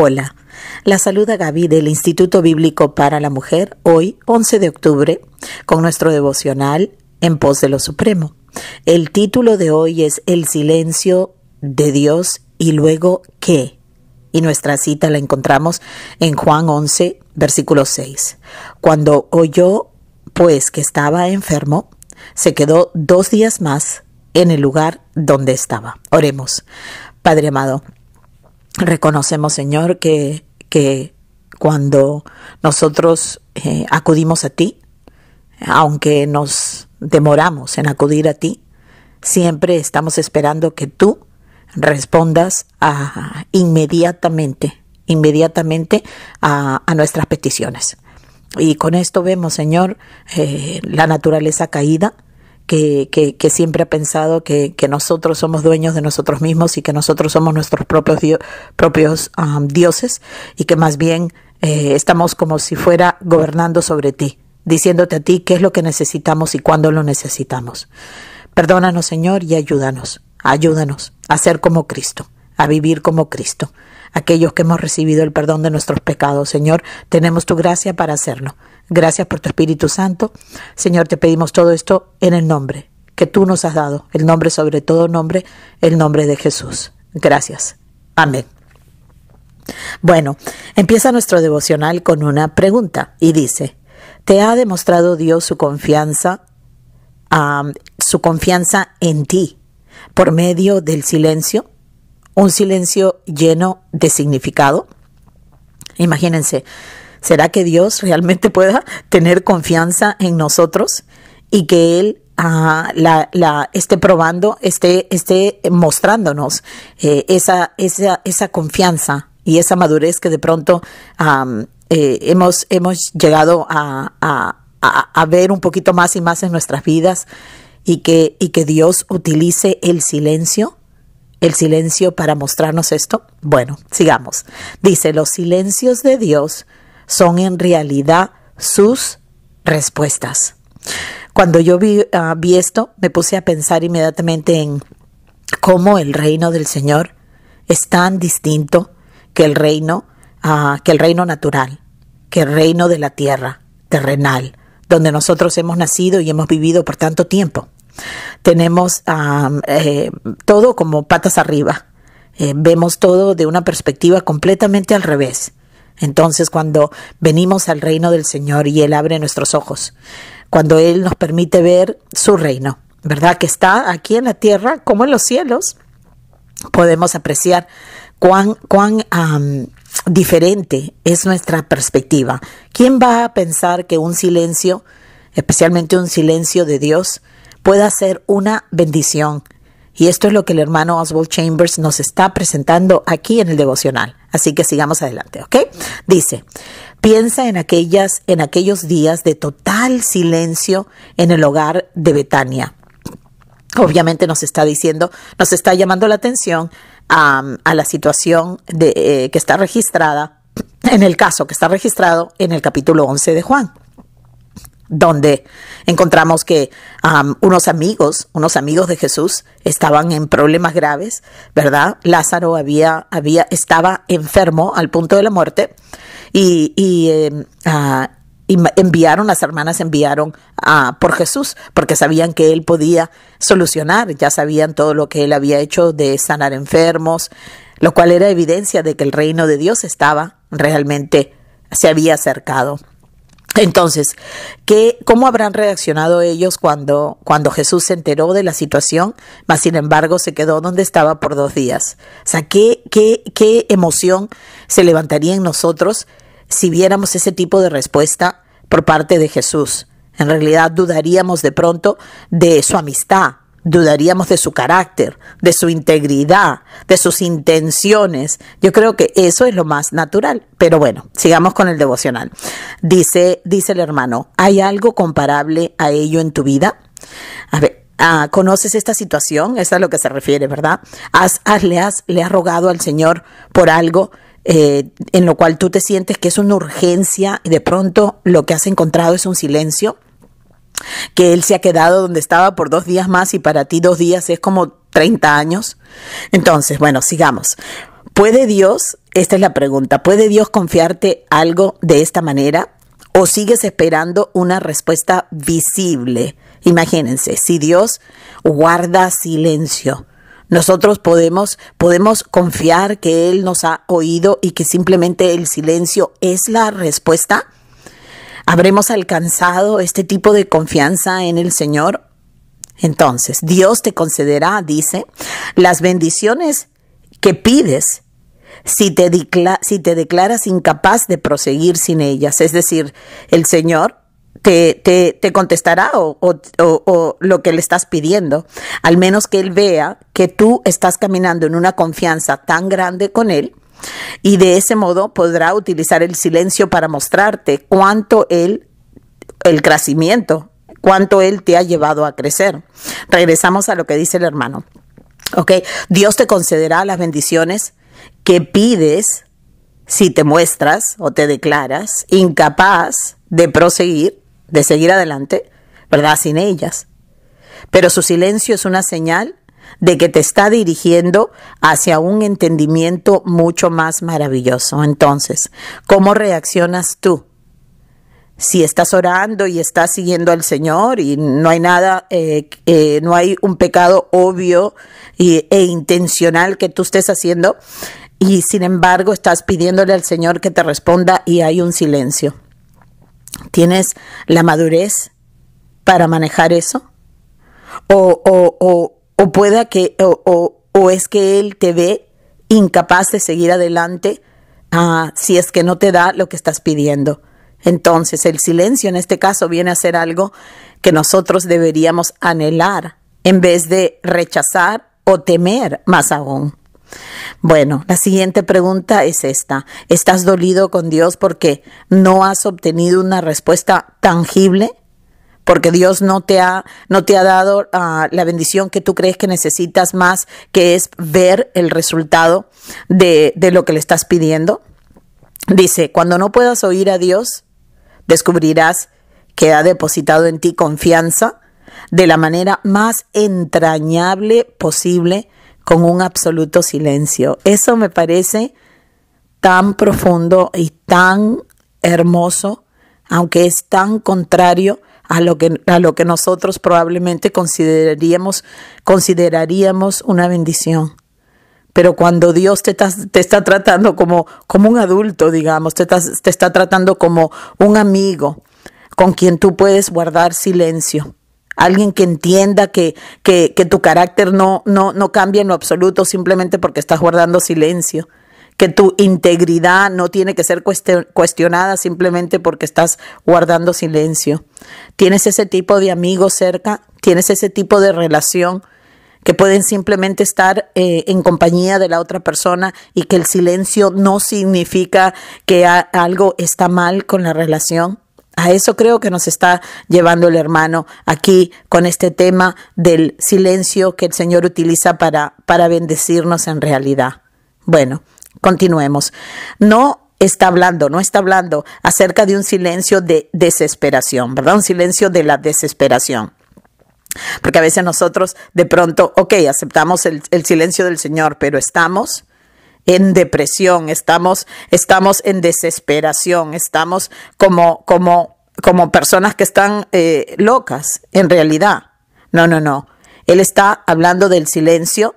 Hola, la saluda Gaby del Instituto Bíblico para la Mujer, hoy 11 de octubre, con nuestro devocional En pos de lo Supremo. El título de hoy es El silencio de Dios y luego qué. Y nuestra cita la encontramos en Juan 11, versículo 6. Cuando oyó, pues, que estaba enfermo, se quedó dos días más en el lugar donde estaba. Oremos. Padre amado, reconocemos, Señor, que, que cuando nosotros eh, acudimos a ti, aunque nos demoramos en acudir a ti, siempre estamos esperando que tú respondas a, inmediatamente, inmediatamente a, a, nuestras peticiones. Y con esto vemos, Señor, eh, la naturaleza caída, que, que, que, siempre ha pensado que, nosotros somos dueños de nosotros mismos y que nosotros somos nuestros propios, dio, propios dioses y que más bien eh, estamos como si fuera gobernando sobre ti, diciéndote a ti qué es lo que necesitamos y cuándo lo necesitamos. Perdónanos, Señor, y ayúdanos, ayúdanos a ser como Cristo, a vivir como Cristo. Aquellos que hemos recibido el perdón de nuestros pecados, Señor, tenemos tu gracia para hacerlo. Gracias por tu Espíritu Santo. Señor, te pedimos todo esto en el nombre que tú nos has dado, el nombre sobre todo nombre, el nombre de Jesús. Gracias. Amén. Bueno, empieza nuestro devocional con una pregunta y dice, ¿te ha demostrado Dios su confianza, su confianza en ti por medio del silencio? ¿Un silencio lleno de significado? Imagínense, ¿Será que Dios realmente pueda tener confianza en nosotros y que Él la, esté probando, esté, esté mostrándonos eh, esa, esa, esa confianza y esa madurez que de pronto eh, hemos, hemos llegado a, a, a, ver un poquito más y más en nuestras vidas y que, y que Dios utilice el silencio el silencio para mostrarnos esto? Bueno, sigamos. Dice, los silencios de Dios son en realidad sus respuestas. Cuando yo vi, uh, vi esto, me puse a pensar inmediatamente en cómo el reino del Señor es tan distinto que el reino, uh, que el reino natural, que el reino de la tierra, terrenal, donde nosotros hemos nacido y hemos vivido por tanto tiempo. Tenemos um, eh, todo como patas arriba. Eh, vemos todo de una perspectiva completamente al revés. Entonces, cuando venimos al reino del Señor y Él abre nuestros ojos, cuando Él nos permite ver su reino, ¿verdad? Que está aquí en la tierra como en los cielos, podemos apreciar cuán, cuán diferente es nuestra perspectiva. ¿Quién va a pensar que un silencio, especialmente un silencio de Dios, pueda ser una bendición? Y esto es lo que el hermano Oswald Chambers nos está presentando aquí en el devocional. Así que sigamos adelante, ¿ok? Dice, piensa en aquellas, en aquellos días de total silencio en el hogar de Betania. Obviamente nos está diciendo, nos está llamando la atención a, la situación de, eh, que está registrada, en el caso que está registrado en el capítulo 11 de Juan donde encontramos que unos amigos, unos amigos de Jesús estaban en problemas graves, ¿verdad? Lázaro había, había, estaba enfermo al punto de la muerte y, uh, enviaron, las hermanas enviaron uh, por Jesús porque sabían que él podía solucionar, ya sabían todo lo que él había hecho de sanar enfermos, lo cual era evidencia de que el reino de Dios estaba realmente, se había acercado. Entonces, ¿qué, ¿cómo habrán reaccionado ellos cuando, cuando Jesús se enteró de la situación, mas sin embargo se quedó donde estaba por dos días? O sea, ¿qué, qué, qué emoción se levantaría en nosotros si viéramos ese tipo de respuesta por parte de Jesús? En realidad dudaríamos de pronto de su amistad, dudaríamos de su carácter, de su integridad, de sus intenciones. Yo creo que eso es lo más natural. Pero bueno, sigamos con el devocional. Dice, dice el hermano, ¿hay algo comparable a ello en tu vida? A ver, ah, ¿conoces esta situación? Es a lo que se refiere, ¿verdad? ¿Has, has, le, has, ¿Le has rogado al Señor por algo? Eh, en lo cual tú te sientes que es una urgencia y de pronto lo que has encontrado es un silencio que él se ha quedado donde estaba por dos días más y para ti dos días es como 30 años. Entonces, bueno, sigamos. ¿Puede Dios, esta es la pregunta, ¿puede Dios confiarte algo de esta manera? ¿O sigues esperando una respuesta visible? Imagínense, si Dios guarda silencio, nosotros podemos, podemos confiar que Él nos ha oído y que simplemente el silencio es la respuesta. ¿Habremos alcanzado este tipo de confianza en el Señor? Entonces, Dios te concederá, dice, las bendiciones que pides si te, si te declaras incapaz de proseguir sin ellas. Es decir, el Señor te, te, te contestará o, o, o, lo que le estás pidiendo, al menos que Él vea que tú estás caminando en una confianza tan grande con Él y de ese modo podrá utilizar el silencio para mostrarte cuánto Él, el crecimiento, cuánto Él te ha llevado a crecer. Regresamos a lo que dice el hermano. Ok, Dios te concederá las bendiciones que pides si te muestras o te declaras incapaz de proseguir, de seguir adelante, ¿verdad? Sin ellas. Pero su silencio es una señal de que te está dirigiendo hacia un entendimiento mucho más maravilloso. Entonces, ¿cómo reaccionas tú? Si estás orando y estás siguiendo al Señor y no hay nada, eh, eh, no hay un pecado obvio e intencional que tú estés haciendo, y sin embargo estás pidiéndole al Señor que te responda y hay un silencio. ¿Tienes la madurez para manejar eso? O, o, o, o pueda que, o, o, es que Él te ve incapaz de seguir adelante ah, si es que no te da lo que estás pidiendo. Entonces el silencio en este caso viene a ser algo que nosotros deberíamos anhelar en vez de rechazar o temer más aún. Bueno, la siguiente pregunta es esta. ¿Estás dolido con Dios porque no has obtenido una respuesta tangible? Porque Dios no te ha, no te ha dado uh, la bendición que tú crees que necesitas más, que es ver el resultado de, de lo que le estás pidiendo. Dice, cuando no puedas oír a Dios, descubrirás que ha depositado en ti confianza de la manera más entrañable posible con un absoluto silencio. Eso me parece tan profundo y tan hermoso, aunque es tan contrario a lo que, a lo que nosotros probablemente consideraríamos, consideraríamos una bendición. Pero cuando Dios te está, te está tratando como, como un adulto, digamos, te, te está tratando como un amigo con quien tú puedes guardar silencio, alguien que entienda que, que, que tu carácter no, no, no cambia en lo absoluto simplemente porque estás guardando silencio que tu integridad no tiene que ser cuestionada simplemente porque estás guardando silencio. Tienes ese tipo de amigos cerca, tienes ese tipo de relación que pueden simplemente estar eh, en compañía de la otra persona y que el silencio no significa que algo está mal con la relación. A eso creo que nos está llevando el hermano aquí con este tema del silencio que el Señor utiliza para, para bendecirnos en realidad. Bueno, continuemos. No está hablando, no está hablando acerca de un silencio de desesperación, ¿verdad? Un silencio de la desesperación. Porque a veces nosotros de pronto, ok, aceptamos el, silencio del Señor, pero estamos en depresión, estamos, estamos en desesperación, estamos como, como, como personas que están eh, locas, en realidad. No, no, no. Él está hablando del silencio,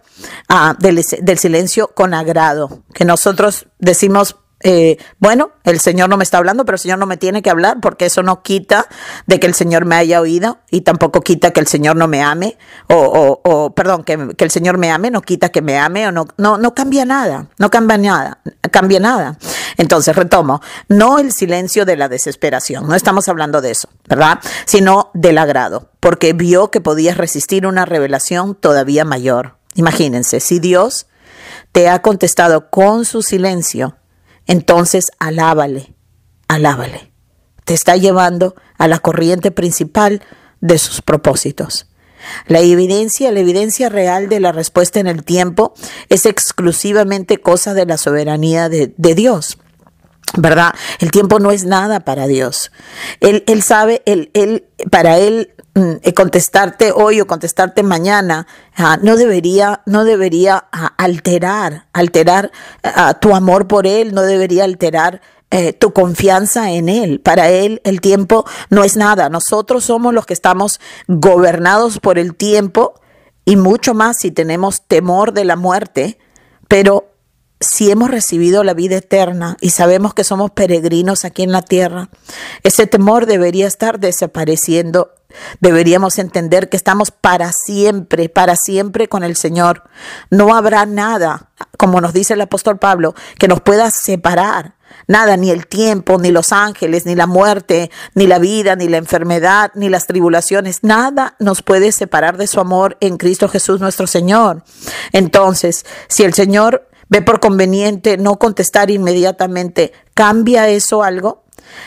ah, del, silencio con agrado, que nosotros decimos eh, bueno, el Señor no me está hablando, pero el Señor no me tiene que hablar porque eso no quita de que el Señor me haya oído y tampoco quita que el Señor no me ame o, o, o perdón, que, que, el Señor me ame, no quita que me ame o no, no, no cambia nada, no cambia nada, cambia nada. Entonces, retomo, no el silencio de la desesperación, no estamos hablando de eso, ¿verdad? Sino del agrado, porque vio que podías resistir una revelación todavía mayor. Imagínense, si Dios te ha contestado con su silencio, entonces alábale, alábale. Te está llevando a la corriente principal de sus propósitos. La evidencia, la evidencia real de la respuesta en el tiempo es exclusivamente cosa de la soberanía de, de Dios. ¿Verdad? El tiempo no es nada para Dios. Él, él sabe, él, él, para él mm, eh, contestarte hoy o contestarte mañana ah, no debería no debería ah, alterar alterar ah, tu amor por él no debería alterar eh, tu confianza en Él. Para Él el tiempo no es nada. Nosotros somos los que estamos gobernados por el tiempo y mucho más si tenemos temor de la muerte, pero si hemos recibido la vida eterna y sabemos que somos peregrinos aquí en la tierra, ese temor debería estar desapareciendo. Deberíamos entender que estamos para siempre, para siempre con el Señor. No habrá nada, como nos dice el apóstol Pablo, que nos pueda separar. Nada, ni el tiempo, ni los ángeles, ni la muerte, ni la vida, ni la enfermedad, ni las tribulaciones. Nada nos puede separar de su amor en Cristo Jesús nuestro Señor. Entonces, si el Señor ve por conveniente no contestar inmediatamente, ¿cambia eso algo?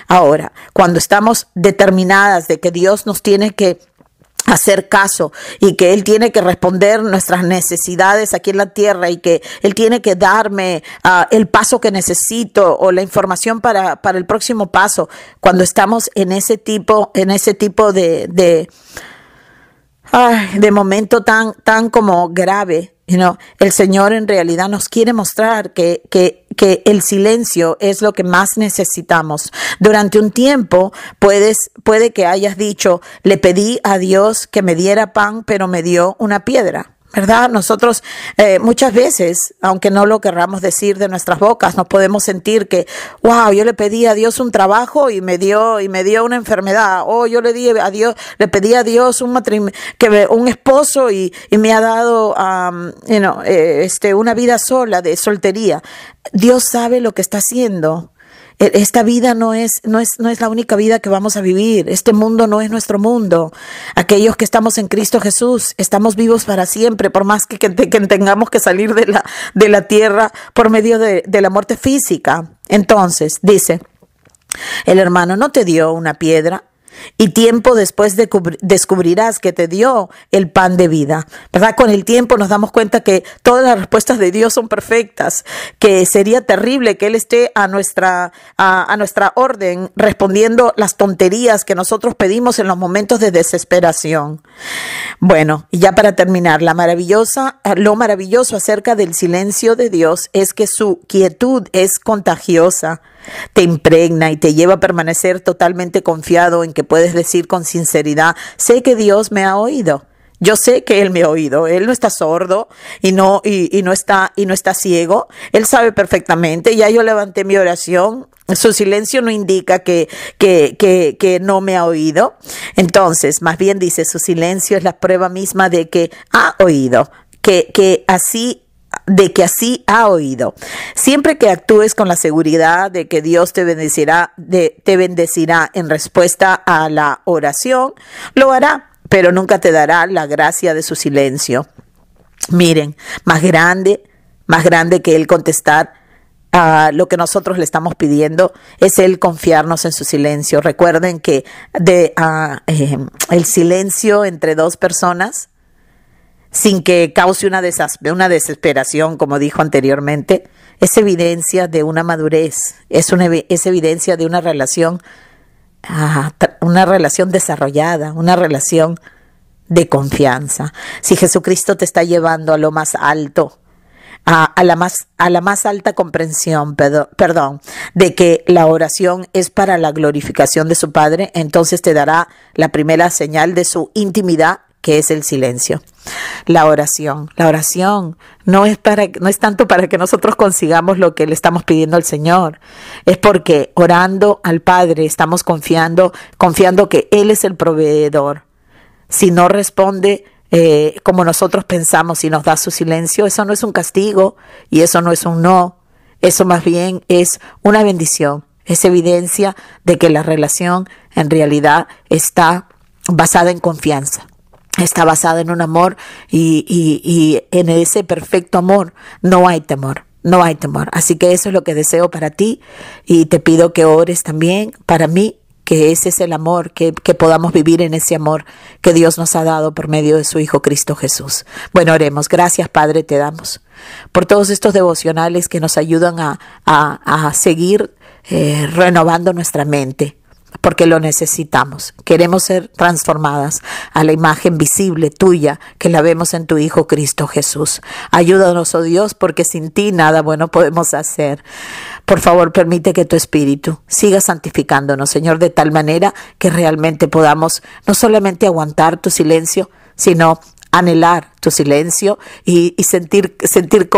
Ahora, cuando estamos determinadas de que Dios nos tiene que hacer caso y que Él tiene que responder nuestras necesidades aquí en la tierra y que Él tiene que darme uh, el paso que necesito o la información para, para el próximo paso. Cuando estamos en ese tipo, en ese tipo de, de, de momento tan, tan como grave, El Señor en realidad nos quiere mostrar que, que, que el silencio es lo que más necesitamos. Durante un tiempo puedes, puede que hayas dicho, le pedí a Dios que me diera pan, pero me dio una piedra. ¿Verdad? Nosotros eh, muchas veces, aunque no lo querramos decir de nuestras bocas, nos podemos sentir que, wow, yo le pedí a Dios un trabajo y me dio y me dio una enfermedad, o yo le di a Dios, le pedí a Dios un que un esposo y, y, me ha dado, um, you know, eh, este, una vida sola de soltería. Dios sabe lo que está haciendo. E, esta vida no es, no es, no es la única vida que vamos a vivir. Este mundo no es nuestro mundo. Aquellos que estamos en Cristo Jesús, estamos vivos para siempre, por más que, que, tengamos que salir de la, de la tierra por medio de, de la muerte física. Entonces, dice, el hermano no te dio una piedra y tiempo después de descubrirás que te dio el pan de vida. ¿Verdad? Con el tiempo nos damos cuenta que todas las respuestas de Dios son perfectas, que sería terrible que Él esté a nuestra, a nuestra orden respondiendo las tonterías que nosotros pedimos en los momentos de desesperación. Bueno, y ya para terminar, la maravillosa, lo maravilloso acerca del silencio de Dios es que su quietud es contagiosa te impregna y te lleva a permanecer totalmente confiado en que puedes decir con sinceridad, sé que Dios me ha oído. Yo sé que él me ha oído, él no está sordo y no y, no está y no está ciego, él sabe perfectamente. Ya yo levanté mi oración, su silencio no indica que, que, que, que no me ha oído. Entonces, más bien dice, su silencio es la prueba misma de que ha oído, que, que así de que así ha oído. Siempre que actúes con la seguridad de que Dios te bendecirá, de, te bendecirá en respuesta a la oración, lo hará, pero nunca te dará la gracia de su silencio. Miren, más grande, más grande que Él contestar a lo que nosotros le estamos pidiendo es Él confiarnos en su silencio. Recuerden que de, uh, el silencio entre dos personas sin que cause una, una desesperación, como dijo anteriormente, es evidencia de una madurez, es, una, es evidencia de una relación, ah, una relación desarrollada, una relación de confianza. Si Jesucristo te está llevando a lo más alto, a, la, más, a la más alta comprensión, perdón, de que la oración es para la glorificación de su Padre, entonces te dará la primera señal de su intimidad que es el silencio. La oración. La oración no es para, no es tanto para que nosotros consigamos lo que le estamos pidiendo al Señor. Es porque orando al Padre estamos confiando, confiando que Él es el proveedor. Si no responde eh, como nosotros pensamos y nos da su silencio, eso no es un castigo y eso no es un no. Eso más bien es una bendición. Es evidencia de que la relación en realidad está basada en confianza está basada en un amor y, y, y, en ese perfecto amor no hay temor, no hay temor. Así que eso es lo que deseo para ti y te pido que ores también para mí, que ese es el amor, que, que podamos vivir en ese amor que Dios nos ha dado por medio de su Hijo Cristo Jesús. Bueno, oremos. Gracias Padre, te damos por todos estos devocionales que nos ayudan a, a, a seguir eh, renovando nuestra mente porque lo necesitamos. Queremos ser transformadas a la imagen visible tuya que la vemos en tu Hijo Cristo Jesús. Ayúdanos, oh Dios, porque sin ti nada bueno podemos hacer. Por favor, permite que tu Espíritu siga santificándonos, Señor, de tal manera que realmente podamos no solamente aguantar tu silencio, sino anhelar tu silencio y, sentir, sentir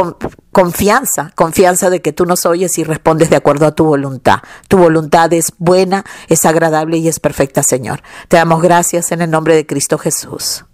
confianza, confianza de que tú nos oyes y respondes de acuerdo a tu voluntad. Tu voluntad es buena, es agradable y es perfecta, Señor. Te damos gracias en el nombre de Cristo Jesús.